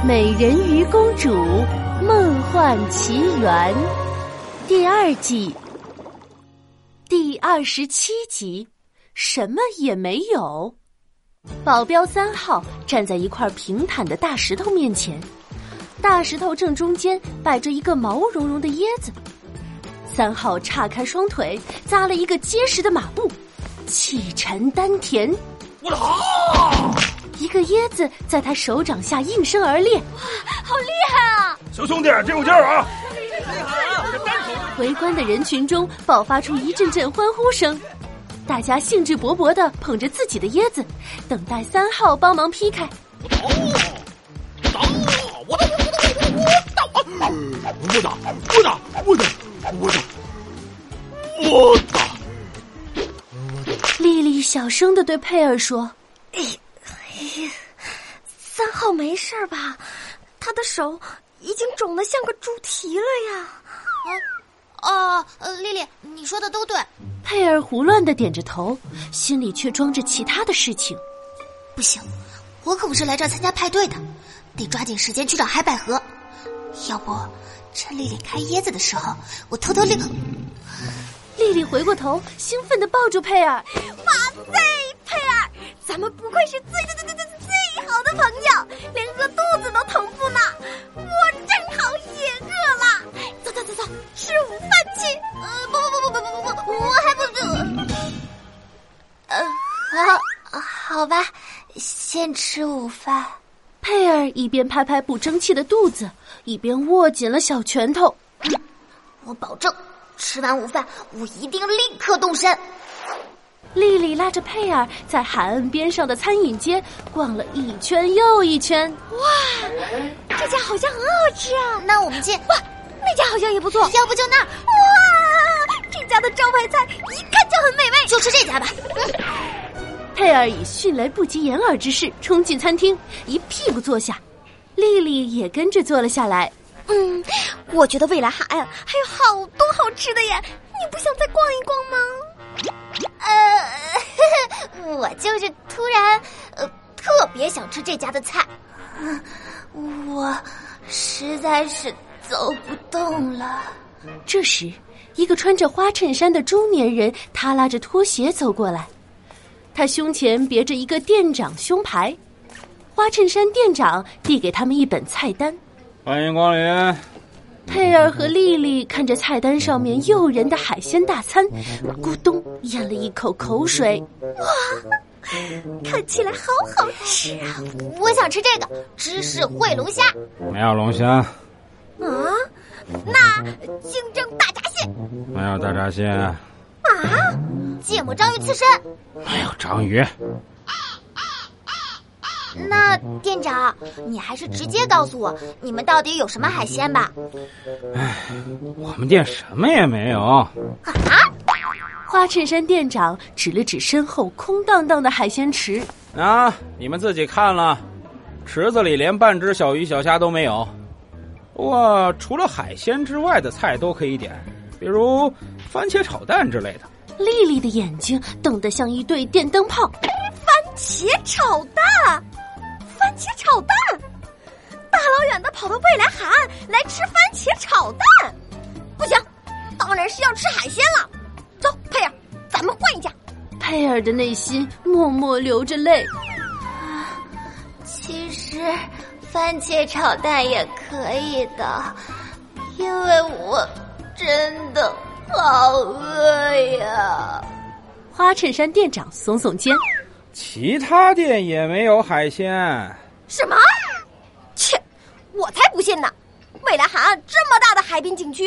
《美人鱼公主梦幻奇缘》第二季第二十七集，什么也没有。保镖三号站在一块平坦的大石头面前，大石头正中间摆着一个毛茸茸的椰子。三号岔开双腿，扎了一个结实的马步，气沉丹田。我的好！一个椰子在他手掌下应声而裂，哇，好厉害啊！小兄弟，真有劲儿啊！围观的人群中爆发出一阵阵欢呼声，大家兴致勃勃的捧着自己的椰子，等待三号帮忙劈开。我打！打！我打！我打！我打！我打！我打！我打！丽丽小声的对佩尔说。三号没事吧？他的手已经肿得像个猪蹄了呀！哦，呃，丽丽，你说的都对。佩儿胡乱的点着头，心里却装着其他的事情。不行，我可不是来这儿参加派对的，得抓紧时间去找海百合。要不，趁丽丽开椰子的时候，我偷偷溜。丽丽回过头，兴奋的抱住佩儿。哇塞，好，吧，先吃午饭。佩尔一边拍拍不争气的肚子，一边握紧了小拳头。我保证。吃完午饭，我一定立刻动身。丽丽拉着佩尔在海岸边上的餐饮街逛了一圈又一圈。哇，这家好像很好吃啊！那我们进。哇，那家好像也不错。要不就那儿。哇，这家的招牌菜一看就很美味，就吃这家吧。佩尔以迅雷不及掩耳之势冲进餐厅，一屁股坐下。丽丽也跟着坐了下来。嗯，我觉得未来海岸还有好多好吃的耶，你不想再逛一逛吗？呃，我就是突然呃特别想吃这家的菜，我实在是走不动了。这时，一个穿着花衬衫的中年人他拉着拖鞋走过来，他胸前别着一个店长胸牌，花衬衫店长递给他们一本菜单。欢迎光临。佩尔和丽丽看着菜单上面诱人的海鲜大餐，咕咚咽了一口口水。哇，看起来好好吃啊！我想吃这个芝士烩龙虾。没有龙虾。啊？那清蒸大闸蟹。没有大闸蟹。啊？芥末章鱼刺身。没有章鱼。那店长，你还是直接告诉我，你们到底有什么海鲜吧？唉，我们店什么也没有。啊！花衬衫店长指了指身后空荡荡的海鲜池。啊，你们自己看了，池子里连半只小鱼小虾都没有。不过除了海鲜之外的菜都可以点，比如番茄炒蛋之类的。丽丽的眼睛瞪得像一对电灯泡。番茄炒蛋。番茄炒蛋，大老远的跑到未来海岸来吃番茄炒蛋，不行，当然是要吃海鲜了。走，佩尔，咱们换一家。佩尔的内心默默流着泪。其实，番茄炒蛋也可以的，因为我真的好饿呀。花衬衫店长耸耸肩。其他店也没有海鲜。什么？切！我才不信呢！未来海岸这么大的海滨景区，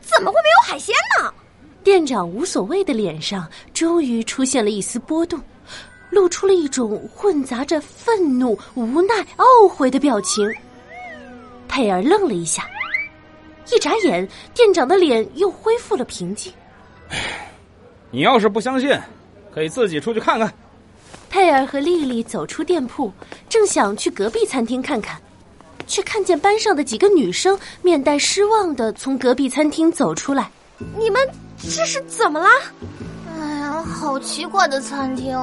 怎么会没有海鲜呢？店长无所谓的脸上终于出现了一丝波动，露出了一种混杂着愤怒、无奈、懊悔的表情。佩尔愣了一下，一眨眼，店长的脸又恢复了平静。你要是不相信，可以自己出去看看。佩尔和丽丽走出店铺，正想去隔壁餐厅看看，却看见班上的几个女生面带失望的从隔壁餐厅走出来。你们这是怎么了？哎呀，好奇怪的餐厅，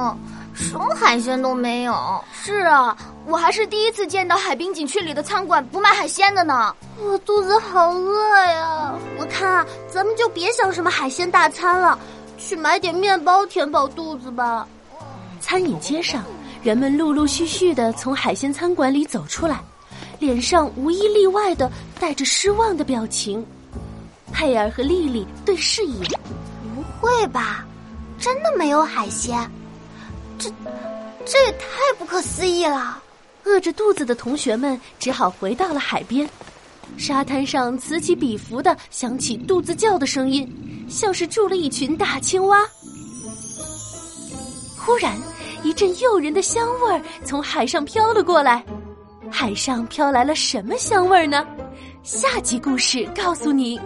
什么海鲜都没有。是啊，我还是第一次见到海滨景区里的餐馆不卖海鲜的呢。我肚子好饿呀！我看啊，咱们就别想什么海鲜大餐了，去买点面包填饱肚子吧。餐饮街上，人们陆陆续续的从海鲜餐馆里走出来，脸上无一例外的带着失望的表情。佩尔和丽丽对视一眼，不会吧？真的没有海鲜？这，这也太不可思议了！饿着肚子的同学们只好回到了海边。沙滩上此起彼伏的响起肚子叫的声音，像是住了一群大青蛙。忽然，一阵诱人的香味儿从海上飘了过来。海上飘来了什么香味儿呢？下集故事告诉你。